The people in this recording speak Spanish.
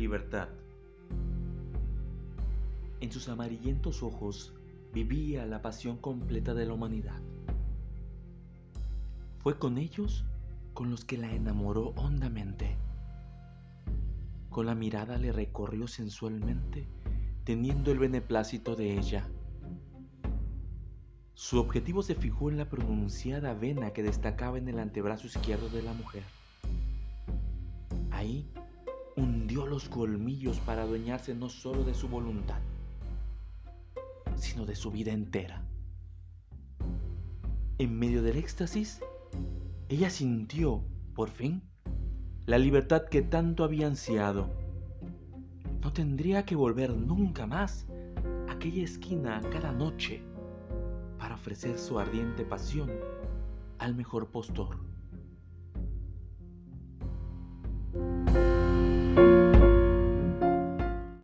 libertad. En sus amarillentos ojos vivía la pasión completa de la humanidad. Fue con ellos con los que la enamoró hondamente. Con la mirada le recorrió sensualmente, teniendo el beneplácito de ella. Su objetivo se fijó en la pronunciada vena que destacaba en el antebrazo izquierdo de la mujer. Ahí los colmillos para adueñarse no solo de su voluntad, sino de su vida entera. En medio del éxtasis, ella sintió, por fin, la libertad que tanto había ansiado. No tendría que volver nunca más a aquella esquina cada noche para ofrecer su ardiente pasión al mejor postor.